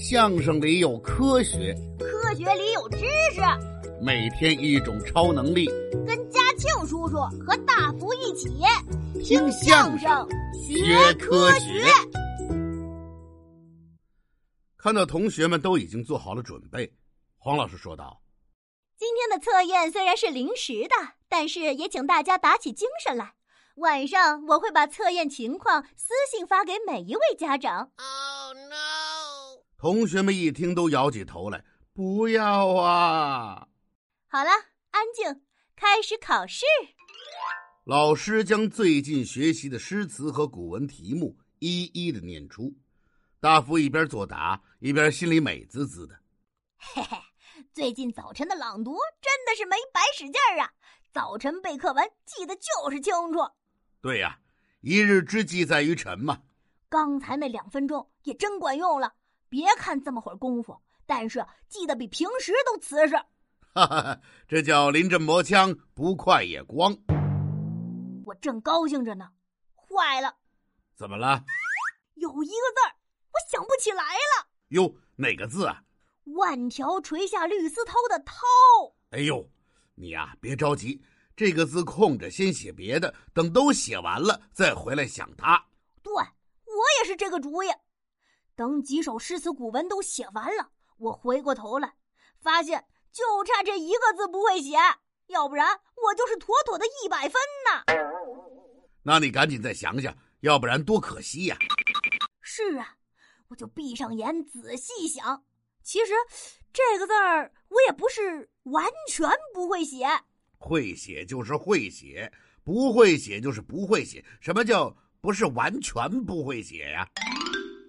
相声里有科学，科学里有知识。每天一种超能力，跟嘉庆叔叔和大福一起听相声学科学。看到同学们都已经做好了准备，黄老师说道：“今天的测验虽然是临时的，但是也请大家打起精神来。晚上我会把测验情况私信发给每一位家长。” Oh no！同学们一听都摇起头来，不要啊！好了，安静，开始考试。老师将最近学习的诗词和古文题目一一的念出。大福一边作答，一边心里美滋滋的。嘿嘿，最近早晨的朗读真的是没白使劲儿啊！早晨背课文记得就是清楚。对呀，一日之计在于晨嘛。刚才那两分钟也真管用了。别看这么会儿功夫，但是记得比平时都瓷实。哈哈，这叫临阵磨枪，不快也光。我正高兴着呢，坏了！怎么了？有一个字儿我想不起来了。哟，哪个字啊？万条垂下绿丝绦的绦。哎呦，你呀，别着急，这个字空着，先写别的，等都写完了再回来想它。对，我也是这个主意。等几首诗词古文都写完了，我回过头来，发现就差这一个字不会写，要不然我就是妥妥的一百分呢。那你赶紧再想想，要不然多可惜呀！是啊，我就闭上眼仔细想。其实这个字儿我也不是完全不会写，会写就是会写，不会写就是不会写。什么叫不是完全不会写呀？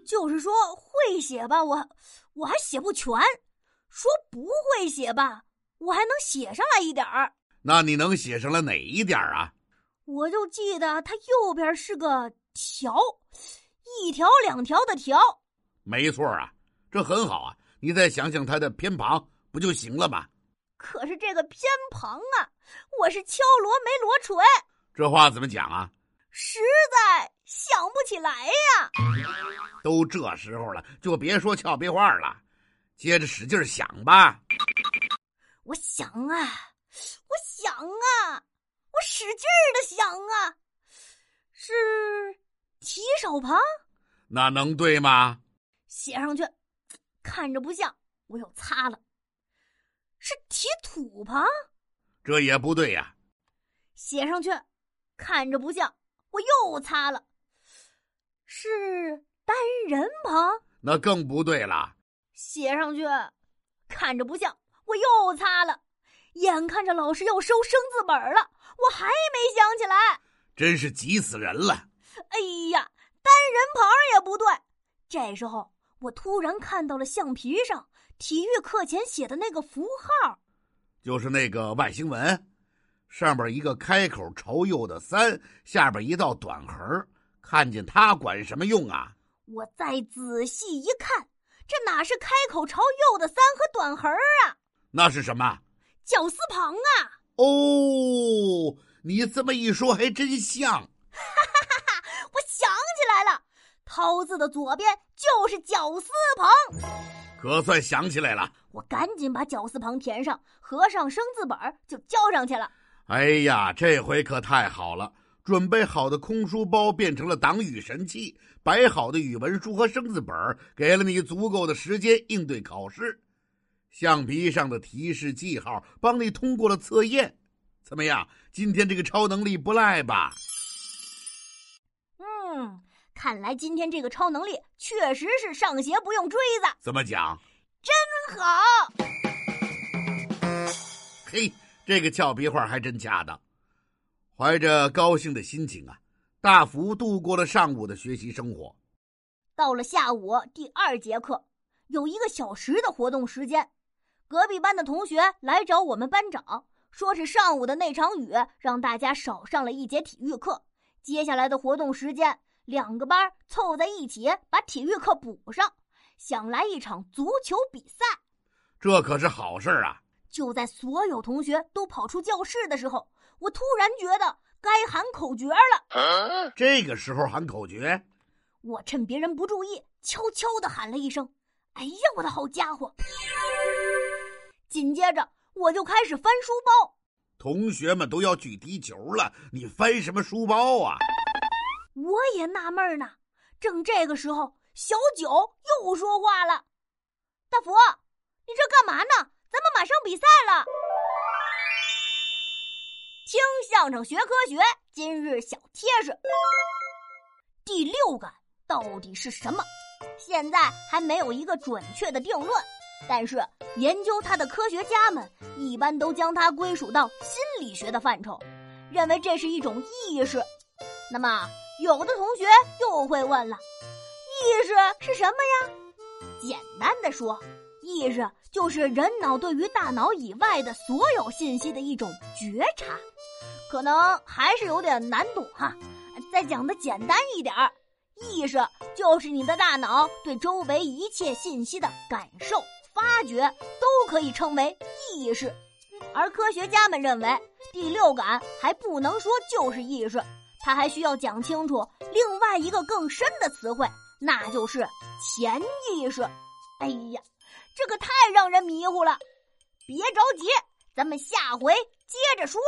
就是说会写吧，我我还写不全；说不会写吧，我还能写上来一点儿。那你能写上来哪一点儿啊？我就记得它右边是个条，一条两条的条。没错啊，这很好啊。你再想想它的偏旁，不就行了吗？可是这个偏旁啊，我是敲锣没锣锤。这话怎么讲啊？实在想不起来呀！都这时候了，就别说俏皮话了，接着使劲想吧。我想啊，我想啊，我使劲的想啊，是提手旁？那能对吗？写上去，看着不像，我又擦了。是提土旁？这也不对呀。写上去，看着不像。我又擦了，是单人旁，那更不对了。写上去，看着不像，我又擦了。眼看着老师要收生字本了，我还没想起来，真是急死人了。哎呀，单人旁也不对。这时候，我突然看到了橡皮上体育课前写的那个符号，就是那个外星文。上边一个开口朝右的三，下边一道短横，看见它管什么用啊？我再仔细一看，这哪是开口朝右的三和短横啊？那是什么？绞丝旁啊！哦，你这么一说还真像。哈哈哈哈！我想起来了，涛字的左边就是绞丝旁，可算想起来了。我赶紧把绞丝旁填上，合上生字本就交上去了。哎呀，这回可太好了！准备好的空书包变成了挡雨神器，摆好的语文书和生字本给了你足够的时间应对考试。橡皮上的提示记号帮你通过了测验，怎么样？今天这个超能力不赖吧？嗯，看来今天这个超能力确实是上学不用锥子。怎么讲？真好！嘿。这个俏皮话还真恰当。怀着高兴的心情啊，大福度过了上午的学习生活。到了下午第二节课，有一个小时的活动时间。隔壁班的同学来找我们班长，说是上午的那场雨让大家少上了一节体育课。接下来的活动时间，两个班凑在一起把体育课补上，想来一场足球比赛。这可是好事啊！就在所有同学都跑出教室的时候，我突然觉得该喊口诀了。这个时候喊口诀，我趁别人不注意，悄悄的喊了一声：“哎呀，我的好家伙！紧接着我就开始翻书包。同学们都要去踢球了，你翻什么书包啊？我也纳闷呢。正这个时候，小九又说话了：“大福，你这干嘛呢？咱们马上比赛了。”听相声学科学，今日小贴士：第六感到底是什么？现在还没有一个准确的定论，但是研究它的科学家们一般都将它归属到心理学的范畴，认为这是一种意识。那么，有的同学又会问了：意识是什么呀？简单的说，意识就是人脑对于大脑以外的所有信息的一种觉察。可能还是有点难懂哈，再讲的简单一点儿，意识就是你的大脑对周围一切信息的感受、发觉，都可以称为意识。而科学家们认为，第六感还不能说就是意识，它还需要讲清楚另外一个更深的词汇，那就是潜意识。哎呀，这可太让人迷糊了。别着急，咱们下回接着说。